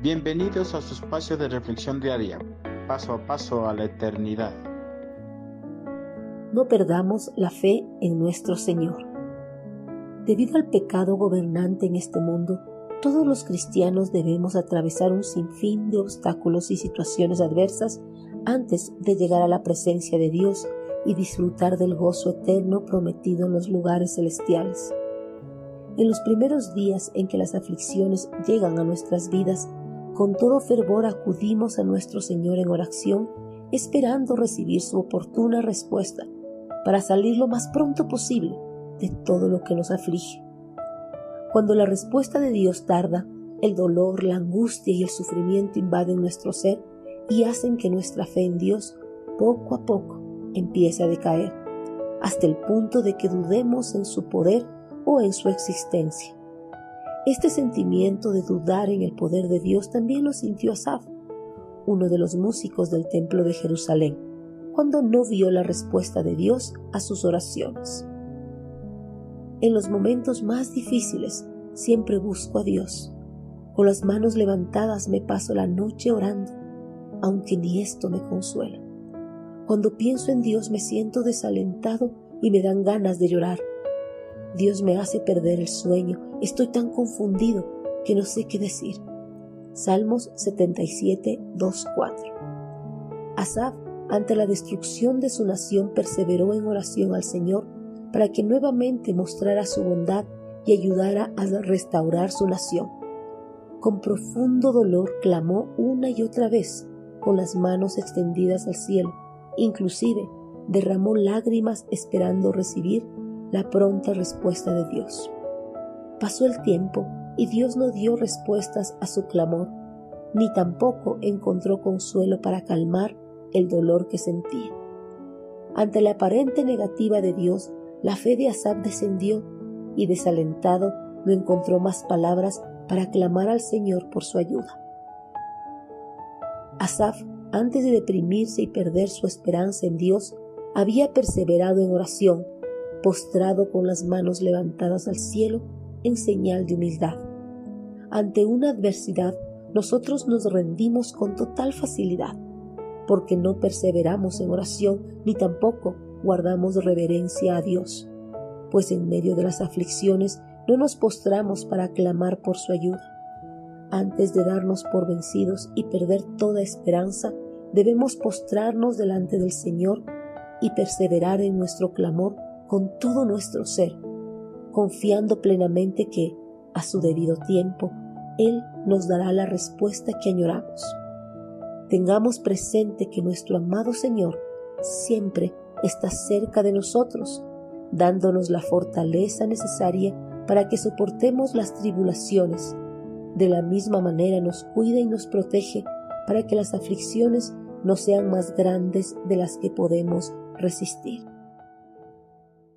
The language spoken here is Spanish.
Bienvenidos a su espacio de reflexión diaria, paso a paso a la eternidad. No perdamos la fe en nuestro Señor. Debido al pecado gobernante en este mundo, todos los cristianos debemos atravesar un sinfín de obstáculos y situaciones adversas antes de llegar a la presencia de Dios y disfrutar del gozo eterno prometido en los lugares celestiales. En los primeros días en que las aflicciones llegan a nuestras vidas, con todo fervor acudimos a nuestro Señor en oración, esperando recibir su oportuna respuesta para salir lo más pronto posible de todo lo que nos aflige. Cuando la respuesta de Dios tarda, el dolor, la angustia y el sufrimiento invaden nuestro ser y hacen que nuestra fe en Dios poco a poco empiece a decaer, hasta el punto de que dudemos en su poder o en su existencia. Este sentimiento de dudar en el poder de Dios también lo sintió Asaf, uno de los músicos del templo de Jerusalén, cuando no vio la respuesta de Dios a sus oraciones. En los momentos más difíciles siempre busco a Dios. Con las manos levantadas me paso la noche orando, aunque ni esto me consuela. Cuando pienso en Dios me siento desalentado y me dan ganas de llorar. Dios me hace perder el sueño Estoy tan confundido que no sé qué decir. Salmos 77, 2, 4. Asaf, ante la destrucción de su nación, perseveró en oración al Señor para que nuevamente mostrara su bondad y ayudara a restaurar su nación. Con profundo dolor clamó una y otra vez, con las manos extendidas al cielo, inclusive derramó lágrimas esperando recibir la pronta respuesta de Dios. Pasó el tiempo y Dios no dio respuestas a su clamor, ni tampoco encontró consuelo para calmar el dolor que sentía. Ante la aparente negativa de Dios, la fe de Asaf descendió y desalentado no encontró más palabras para clamar al Señor por su ayuda. Asaf, antes de deprimirse y perder su esperanza en Dios, había perseverado en oración, postrado con las manos levantadas al cielo en señal de humildad. Ante una adversidad, nosotros nos rendimos con total facilidad, porque no perseveramos en oración ni tampoco guardamos reverencia a Dios, pues en medio de las aflicciones no nos postramos para clamar por su ayuda. Antes de darnos por vencidos y perder toda esperanza, debemos postrarnos delante del Señor y perseverar en nuestro clamor con todo nuestro ser confiando plenamente que, a su debido tiempo, Él nos dará la respuesta que añoramos. Tengamos presente que nuestro amado Señor siempre está cerca de nosotros, dándonos la fortaleza necesaria para que soportemos las tribulaciones. De la misma manera nos cuida y nos protege para que las aflicciones no sean más grandes de las que podemos resistir.